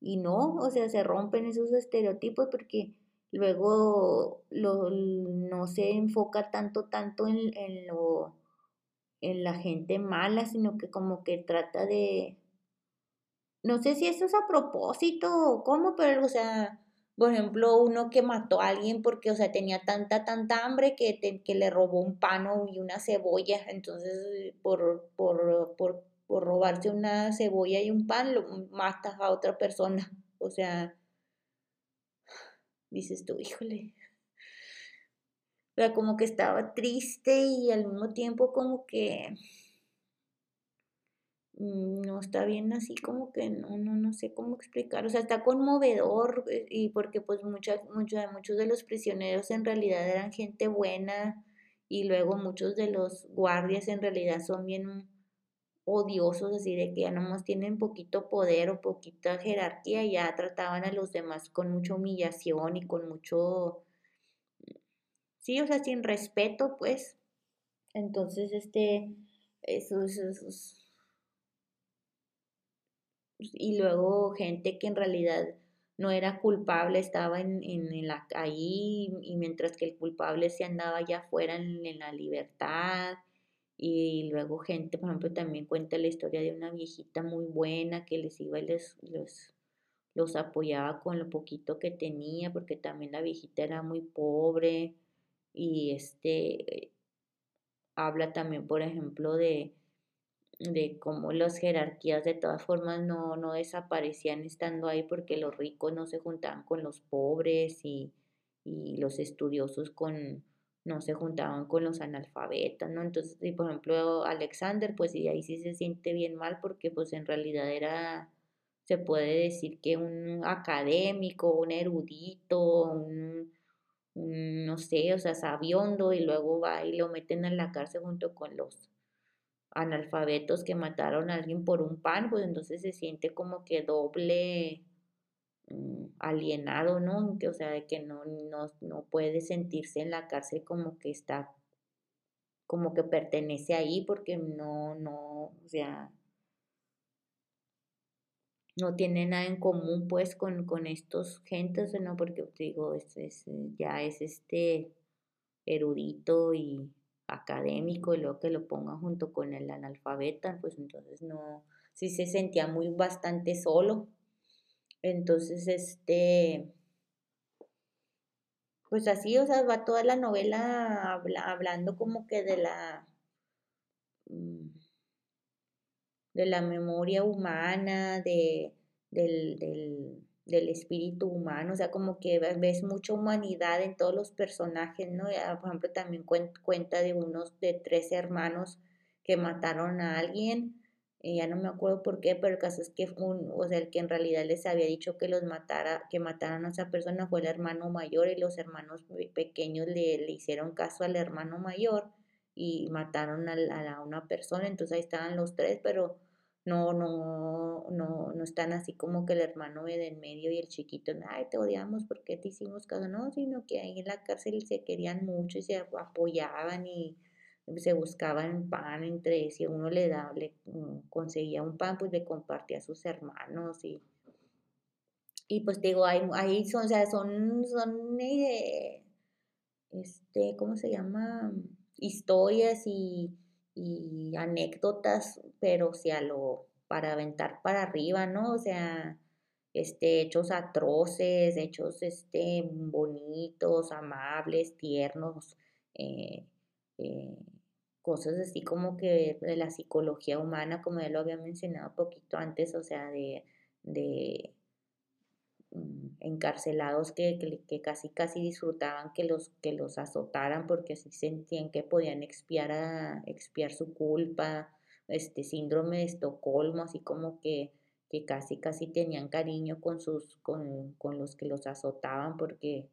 Speaker 1: y, no, o sea, se rompen esos estereotipos porque luego lo, no se enfoca tanto, tanto en, en, lo, en la gente mala, sino que como que trata de, no sé si eso es a propósito o cómo, pero o sea, por ejemplo, uno que mató a alguien porque, o sea, tenía tanta, tanta hambre que, que le robó un pano y una cebolla. Entonces, por, por, por, por robarse una cebolla y un pan, lo matas a otra persona. (laughs) O sea, dices tú, híjole. O sea, como que estaba triste y al mismo tiempo como que no está bien así como que no, no, no sé cómo explicar, o sea, está conmovedor eh, y porque pues muchas, muchos, muchos de los prisioneros en realidad eran gente buena y luego muchos de los guardias en realidad son bien odiosos, así de que ya nomás tienen poquito poder o poquita jerarquía y ya trataban a los demás con mucha humillación y con mucho, sí, o sea, sin respeto, pues. Entonces, este, eso, eso y luego gente que en realidad no era culpable estaba en, en, la, ahí y mientras que el culpable se andaba allá afuera en, la libertad y luego gente, por ejemplo, también cuenta la historia de una viejita muy buena que les iba y les, los apoyaba con lo poquito que tenía, porque también la viejita era muy pobre y este habla también, por ejemplo, de, de cómo las jerarquías de todas formas no, no desaparecían estando ahí porque los ricos no se juntaban con los pobres y, y los estudiosos con, no se juntaban con los analfabetas, ¿no? Entonces, por ejemplo, Alexander, pues y ahí sí se siente bien mal porque pues en realidad era, se puede decir que un académico, un erudito, un, no sé, o sea, sabiondo y luego va y lo meten en la cárcel junto con los analfabetos que mataron a alguien por un pan, pues entonces se siente como que doble Mm, alienado, ¿no? o sea, de que no, no, puede sentirse en la cárcel como que está, como que pertenece ahí porque no, no, o sea, no tiene nada en común pues con, con estos gentes, ¿no? Porque digo, es, es, ya es este erudito y académico y luego que lo ponga junto con el analfabeta, pues entonces no, sí se sentía muy bastante solo. Entonces, este, pues así, o sea, va toda la novela hablando como que de la, mm, de la memoria humana, de, del, del, del espíritu humano, o sea, como que ves mucha humanidad en todos los personajes, ¿no? Por ejemplo, también cuenta de unos, de tres hermanos que mataron a alguien ya no me acuerdo por qué, pero el caso es que un, o sea, el que en realidad les había dicho que los matara, que mataran a esa persona fue el hermano mayor y los hermanos pequeños le, le hicieron caso al hermano mayor y mataron a, a, una persona, entonces ahí estaban los tres, pero no, no, no, no están así como que el hermano de en medio y el chiquito, ay, te odiamos porque te hicimos caso, no, sino que ahí en la cárcel se querían mucho y se apoyaban y se buscaban pan entre, si uno le da, le mm, conseguía un pan, pues le compartía a sus hermanos y, y pues digo, ahí, son, o sea, son, son eh, este, ¿cómo se llama? Historias y, y anécdotas, pero si a lo, para aventar para arriba, ¿no? O sea, este, hechos atroces, hechos, este, bonitos, amables, tiernos, eh, eh, cosas así como que de la psicología humana, como ya lo había mencionado poquito antes, o sea, de, de encarcelados que, que, casi casi disfrutaban que los, que los azotaran porque así sentían que podían expiar, a, expiar su culpa, este síndrome de Estocolmo, así como que, que casi casi tenían cariño con sus, con, con los que los azotaban porque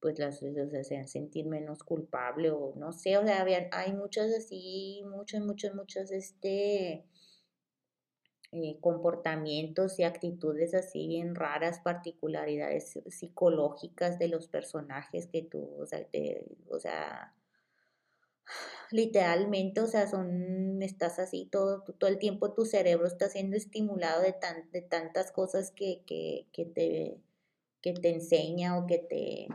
Speaker 1: pues las hacían sentir menos culpable o no sé, o sea, hay muchos así, muchos, muchos, muchos, este, eh, comportamientos y actitudes así bien raras, particularidades psicológicas de los personajes que tú, o sea, literalmente, o sea, son, estás así todo, todo el tiempo tu cerebro está siendo estimulado de, tan, de tantas cosas que, que, que, te, que te enseña o que te,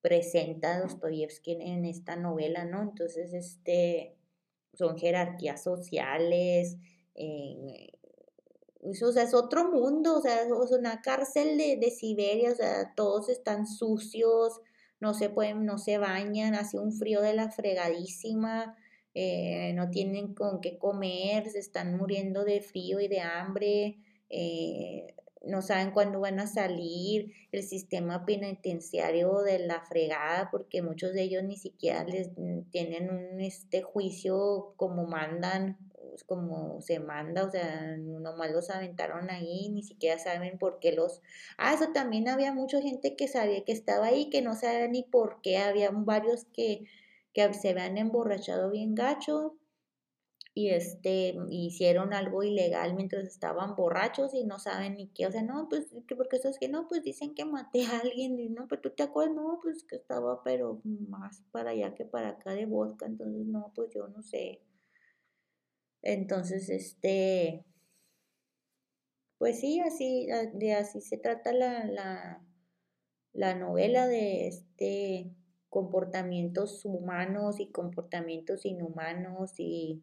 Speaker 1: presenta Dostoyevsky en esta novela, ¿no? Entonces, este, son jerarquías sociales, eh, o sea, es otro mundo, o sea, es una cárcel de, Siberia, o sea, todos están sucios, no se pueden, no se bañan, hace un frío de la fregadísima, eh, no tienen con qué comer, se están muriendo de frío y de hambre, eh, no saben cuándo van a salir, el sistema penitenciario de la fregada, porque muchos de ellos ni siquiera les mm, tienen un este juicio como mandan, pues, como se manda, o sea, nomás los aventaron ahí, ni siquiera saben por qué los... Ah, eso también había mucha gente que sabía que estaba ahí, que no sabía ni por qué, había varios que, que se habían emborrachado bien gacho, y este hicieron algo ilegal mientras estaban borrachos y no saben ni qué, o sea, no, pues, porque eso es que no, pues dicen que maté a alguien, y no, pero tú te acuerdas, no, pues que estaba, pero más para allá que para acá de vodka, entonces no, pues yo no sé. Entonces, este, pues sí, así, de así se trata la, la, la novela de este comportamientos humanos y comportamientos inhumanos y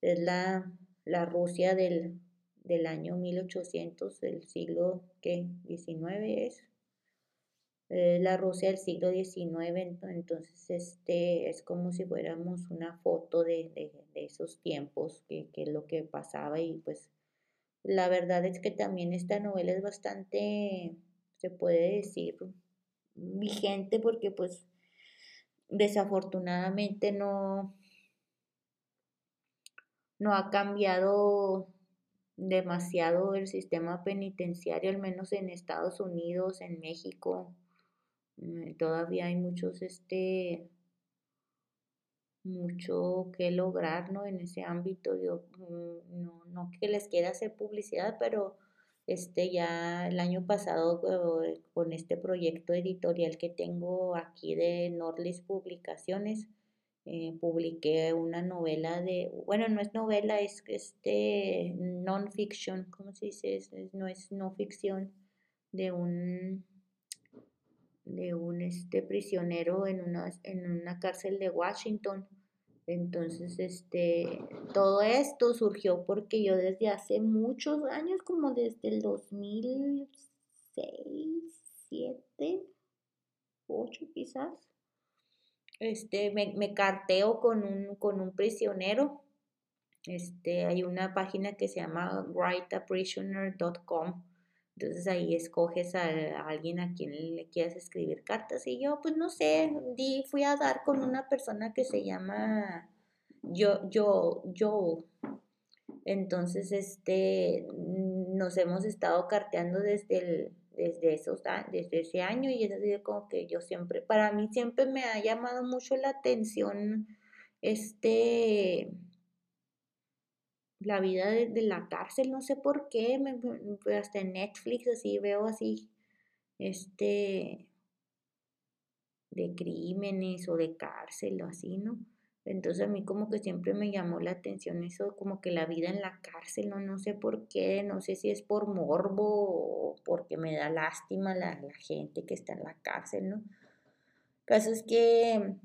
Speaker 1: es la, la Rusia del, del año 1800, del siglo que 19 es. La Rusia del siglo XIX, entonces este es como si fuéramos una foto de, de, esos tiempos, que, que, es lo que pasaba y pues la verdad es que también esta novela es bastante, se puede decir, vigente porque pues desafortunadamente no, no ha cambiado demasiado el sistema penitenciario, al menos en Estados Unidos, en México. Mm, todavía hay muchos, este, mucho que lograr, ¿no? En ese ámbito. Yo mm, no, no que les quiera hacer publicidad, pero este ya el año pasado eh, con este proyecto editorial que tengo aquí de Nordlis Publicaciones, eh, publiqué una novela de, bueno, no es novela, es este non-fiction, ¿cómo se dice? no es no ficción, de un de un este prisionero en una, en una cárcel de Washington. Entonces, este, todo esto surgió porque yo desde hace muchos años, como desde el 2006, 7, 8 quizás, este, me, me carteo con un, con un prisionero. Este, hay una página que se llama writeaprisoner.com. Entonces ahí escoges a, alguien a quien le quieras escribir cartas. Y yo, pues no sé, di, fui a dar con una persona que se llama yo, yo, yo. Entonces, este, nos hemos estado carteando desde el, desde, esos, desde ese año y es así como que yo siempre, para mí siempre me ha llamado mucho la atención este la vida de, la cárcel, no sé por qué, me, hasta en Netflix así veo así, este, de crímenes o de cárcel o así, ¿no? Entonces a mí como que siempre me llamó la atención eso, como que la vida en la cárcel, no, no sé por qué, no sé si es por morbo o porque me da lástima la, la gente que está en la cárcel, ¿no? El es que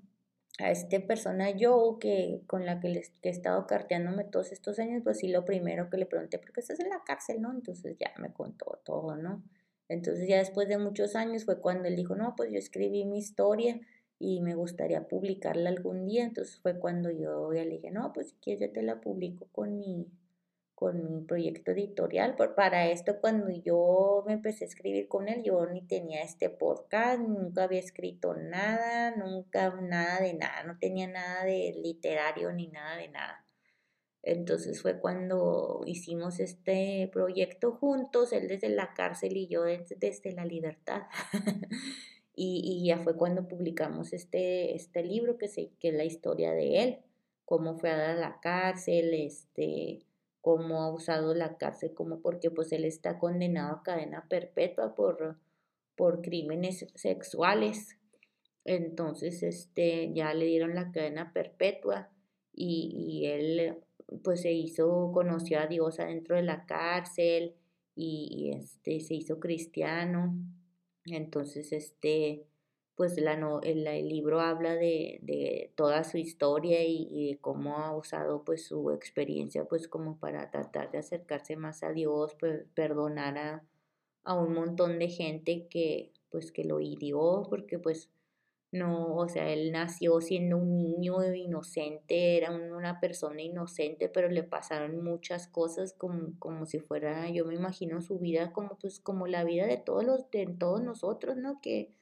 Speaker 1: a esta persona yo que con la que, les, he estado carteándome todos estos años, pues sí, lo primero que le pregunté, ¿por qué estás en la cárcel, no? Entonces ya me contó todo, ¿no? Entonces ya después de muchos años fue cuando él dijo, no, pues yo escribí mi historia y me gustaría publicarla algún día. Entonces fue cuando yo ya le dije, no, pues si quieres yo te la publico con mi, con mi proyecto editorial. para esto, cuando yo me empecé a escribir con él, yo ni tenía este podcast, nunca había escrito nada, nunca nada de nada, no tenía nada de literario ni nada de nada. Entonces fue cuando hicimos este proyecto juntos, él desde la cárcel y yo desde, desde la libertad. (laughs) Y, ya fue cuando publicamos este, este libro que, se, que es la historia de él, cómo fue a dar la cárcel, este, cómo ha usado la cárcel, como porque pues él está condenado a cadena perpetua por, por crímenes sexuales. Entonces, este, ya le dieron la cadena perpetua y, y él pues se hizo, conoció a Dios adentro de la cárcel y, este, se hizo cristiano entonces, este, pues la no, el, libro habla de, de toda su historia y, de cómo ha usado pues su experiencia pues como para tratar de acercarse más a Dios, pues, perdonar a, a un montón de gente que pues que lo hirió porque pues no, o sea, él nació siendo un niño inocente, era una persona inocente, pero le pasaron muchas cosas como, como si fuera, yo me imagino su vida como pues como la vida de todos los, de todos nosotros, ¿no? Que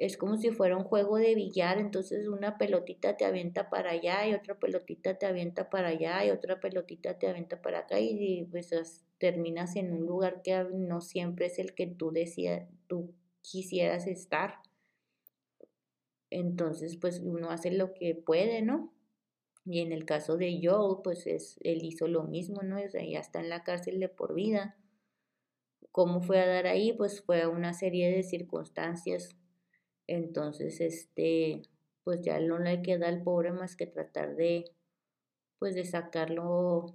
Speaker 1: es como si fuera un juego de billar, entonces una pelotita te avienta para allá y otra pelotita te avienta para allá y otra pelotita te avienta para acá y, pues terminas en un lugar que no siempre es el que tú decías, tú quisieras estar. Entonces, pues uno hace lo que puede, ¿no? Y en el caso de Joel, pues es, él hizo lo mismo, ¿no? O sea, ya está en la cárcel de por vida. ¿Cómo fue a dar ahí? Pues fue a una serie de circunstancias. Entonces, este, pues ya no le queda al pobre más que tratar de, pues de sacarlo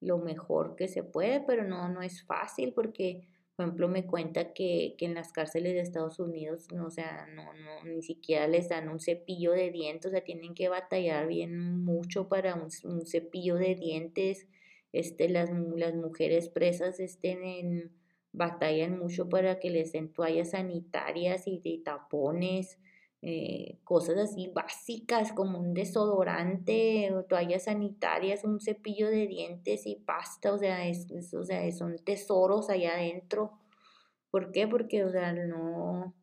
Speaker 1: lo mejor que se puede, pero no, no es fácil porque por ejemplo, me cuenta que, en las cárceles de Estados Unidos, no, sea, no, no, ni siquiera les dan un cepillo de dientes, o sea, tienen que batallar bien mucho para un, cepillo de dientes. Este, las, las mujeres presas estén en, batallan mucho para que les den toallas sanitarias y de tapones. Eh, cosas así básicas como un desodorante, toallas sanitarias, un cepillo de dientes y pasta, o sea, es, o sea, son tesoros allá adentro. ¿Por qué? Porque, o sea, no,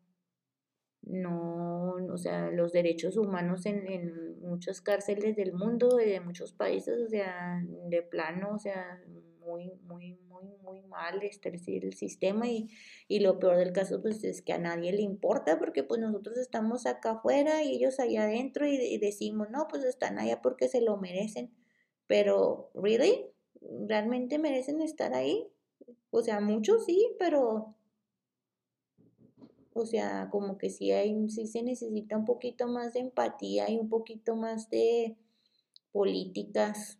Speaker 1: no, o sea, los derechos humanos en, en muchas cárceles del mundo, de muchos países, o sea, de plano, o sea, muy, muy, muy, muy mal este, el sistema y, y, lo peor del caso pues es que a nadie le importa porque pues nosotros estamos acá afuera y ellos allá adentro y, decimos, no, pues están allá porque se lo merecen, pero, ¿really? ¿Realmente merecen estar ahí? O sea, muchos sí, pero... O sea, como que sí, hay, sí se necesita un poquito más de empatía y un poquito más de políticas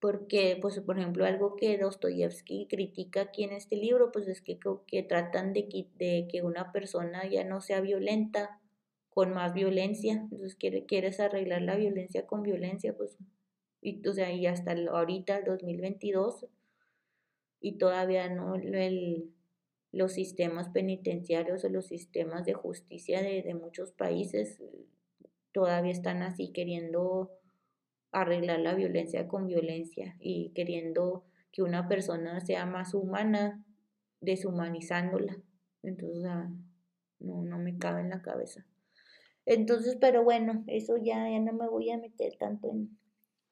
Speaker 1: porque, pues, por ejemplo, algo que Dostoyevsky critica aquí en este libro, pues es que, que tratan de que, de que una persona ya no sea violenta con más violencia, entonces quiere, quieres arreglar la violencia con violencia, pues, y, o sea, y hasta ahorita, 2022, y todavía no, el, los sistemas penitenciarios o los sistemas de justicia de, de muchos países todavía están así queriendo arreglar la violencia con violencia y queriendo que una persona sea más humana, deshumanizándola. Entonces, no, no me cabe en la cabeza. Entonces, pero bueno, eso ya, ya no me voy a meter tanto en,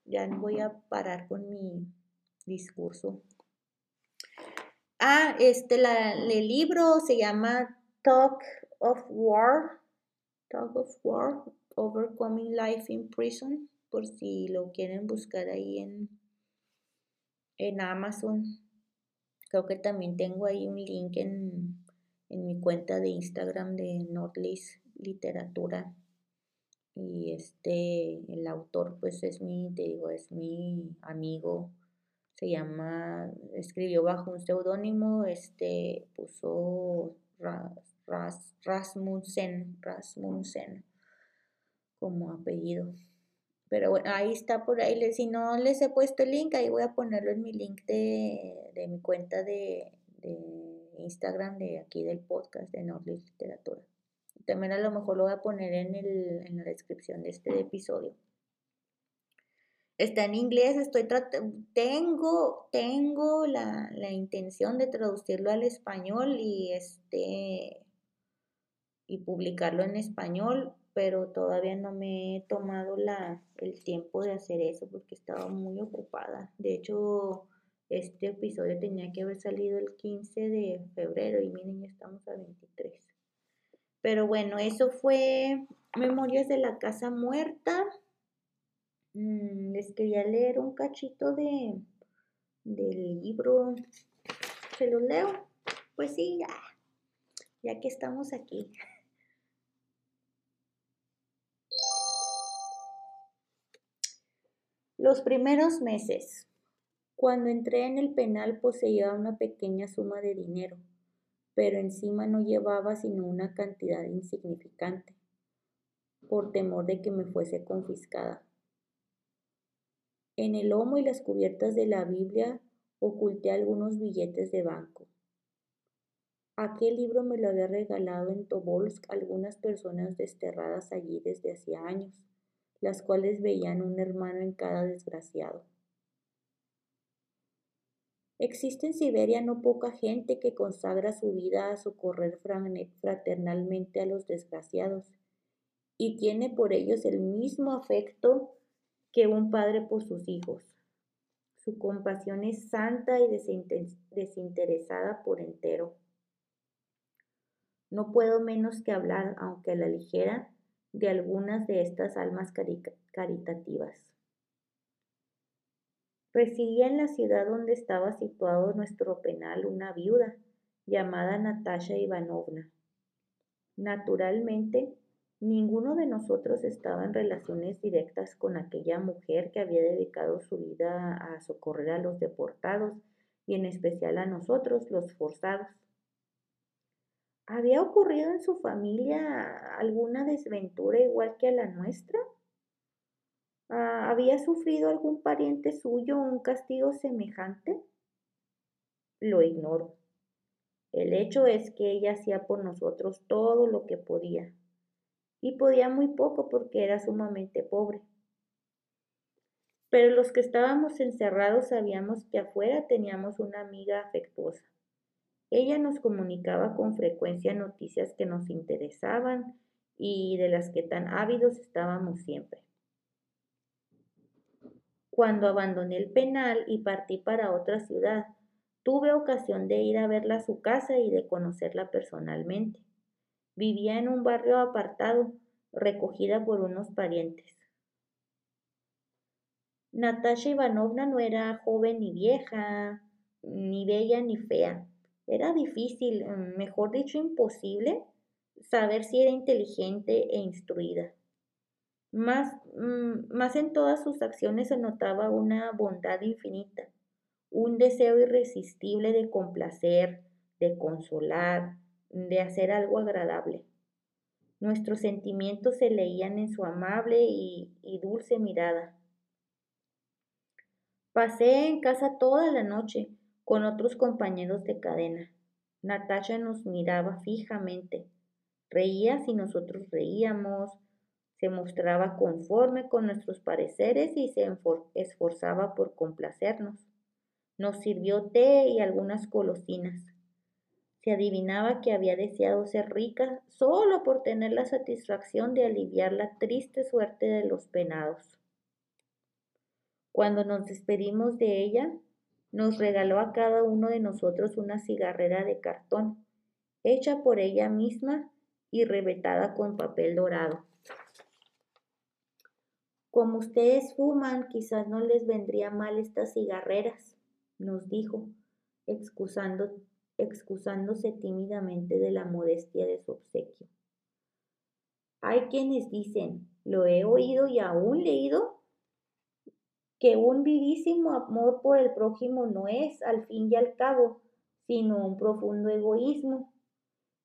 Speaker 1: ya voy a parar con mi discurso. Ah, este, la, el libro se llama Talk of War, Talk of War, Overcoming Life in Prison por si lo quieren buscar ahí en, en Amazon. Creo que también tengo ahí un link en, mi cuenta de Instagram de Nordlis Literatura. Y este, el autor pues es mi, te digo, es mi amigo. Se llama, escribió bajo un seudónimo, este, puso Rasmussen, Rasmussen como apellido. Pero bueno, ahí está por ahí. Si no les he puesto el link, ahí voy a ponerlo en mi link de, mi cuenta de, Instagram de aquí del podcast de Nordlis Literatura. También a lo mejor lo voy a poner en, el, en la descripción de este episodio. Está en inglés, estoy tengo, tengo la, la, intención de traducirlo al español y este y publicarlo en español pero todavía no me he tomado la, el tiempo de hacer eso porque estaba muy ocupada. De hecho, este episodio tenía que haber salido el 15 de febrero y miren, ya estamos a 23. Pero bueno, eso fue Memorias de la Casa Muerta. Mm, les quería leer un cachito de, del libro. ¿Se los leo? Pues sí, ya, ya que estamos aquí. Los primeros meses. Cuando entré en el penal poseía una pequeña suma de dinero, pero encima no llevaba sino una cantidad insignificante, por temor de que me fuese confiscada. En el lomo y las cubiertas de la Biblia oculté algunos billetes de banco. Aquel libro me lo había regalado en Tobolsk algunas personas desterradas allí desde hacía años las cuales veían un hermano en cada desgraciado. Existe en Siberia no poca gente que consagra su vida a socorrer fraternalmente a los desgraciados y tiene por ellos el mismo afecto que un padre por sus hijos. Su compasión es santa y desinteresada por entero. No puedo menos que hablar, aunque a la ligera, de algunas de estas almas caritativas. Residía en la ciudad donde estaba situado nuestro penal una viuda llamada Natasha Ivanovna. Naturalmente, ninguno de nosotros estaba en relaciones directas con aquella mujer que había dedicado su vida a socorrer a los deportados y en especial a nosotros, los forzados. ¿Había ocurrido en su familia alguna desventura igual que a la nuestra? Ah, ¿Había sufrido algún pariente suyo un castigo semejante? Lo ignoro. El hecho es que ella hacía por nosotros todo lo que podía, y podía muy poco porque era sumamente pobre. Pero los que estábamos encerrados sabíamos que afuera teníamos una amiga afectuosa. Ella nos comunicaba con frecuencia noticias que nos interesaban y de las que tan ávidos estábamos siempre. Cuando abandoné el penal y partí para otra ciudad, tuve ocasión de ir a verla a su casa y de conocerla personalmente. Vivía en un barrio apartado, recogida por unos parientes. Natasha Ivanovna no era joven ni vieja, ni bella ni fea. Era difícil, mm, mejor dicho, imposible, saber si era inteligente e instruida. Más, mm, más en todas sus acciones se notaba una bondad infinita, un deseo irresistible de complacer, de consolar, de hacer algo agradable. Nuestros sentimientos se leían en su amable y, y dulce mirada. Pasé en casa toda la noche con otros compañeros de cadena. Natasha nos miraba fijamente. Reía si nosotros reíamos, se mostraba conforme con nuestros pareceres y se esforzaba por complacernos. Nos sirvió té y algunas golosinas. Se adivinaba que había deseado ser rica solo por tener la satisfacción de aliviar la triste suerte de los penados. Cuando nos despedimos de ella, nos regaló a cada uno de nosotros una cigarrera de cartón, hecha por ella misma y revetada con papel dorado. Como ustedes fuman, quizás no les vendría mal estas cigarreras, nos dijo, excusándose tímidamente de la modestia de su obsequio. Hay quienes dicen, lo he oído y aún leído, que un vivísimo amor por el prójimo no es, al fin y al cabo, sino un profundo egoísmo.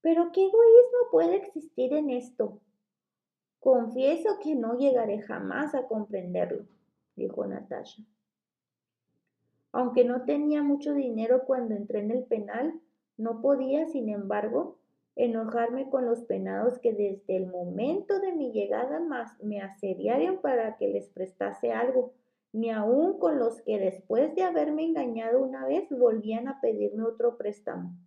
Speaker 1: Pero ¿qué egoísmo puede existir en esto? Confieso que no llegaré jamás a comprenderlo, dijo Natasha. Aunque no tenía mucho dinero cuando entré en el penal, no podía, sin embargo, enojarme con los penados que desde el momento de mi llegada más me asediaron para que les prestase algo ni aun con los que después de haberme engañado una vez volvían a pedirme otro préstamo.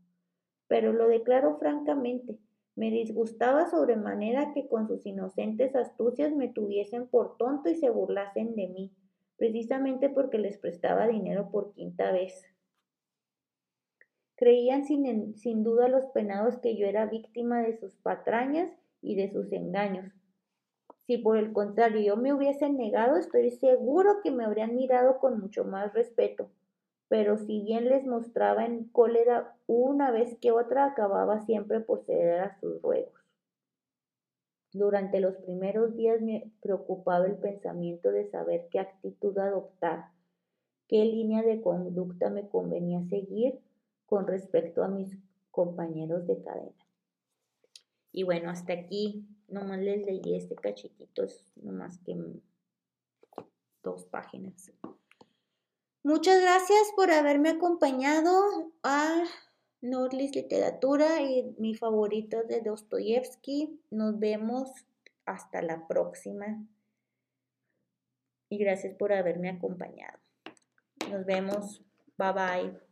Speaker 1: Pero lo declaro francamente, me disgustaba sobremanera que con sus inocentes astucias me tuviesen por tonto y se burlasen de mí, precisamente porque les prestaba dinero por quinta vez. Creían sin, sin duda los penados que yo era víctima de sus patrañas y de sus engaños, si por el contrario yo me hubiese negado, estoy seguro que me habrían mirado con mucho más respeto. Pero si bien les mostraba en cólera una vez que otra, acababa siempre por ceder a sus ruegos. Durante los primeros días me preocupaba el pensamiento de saber qué actitud adoptar, qué línea de conducta me convenía seguir con respecto a mis compañeros de cadena. Y bueno, hasta aquí nomás les leí este cachitito, es nomás que dos páginas. Muchas gracias por haberme acompañado a Nordlis Literatura y mi favorito de Dostoyevsky. Nos vemos hasta la próxima. Y gracias por haberme acompañado. Nos vemos. Bye bye.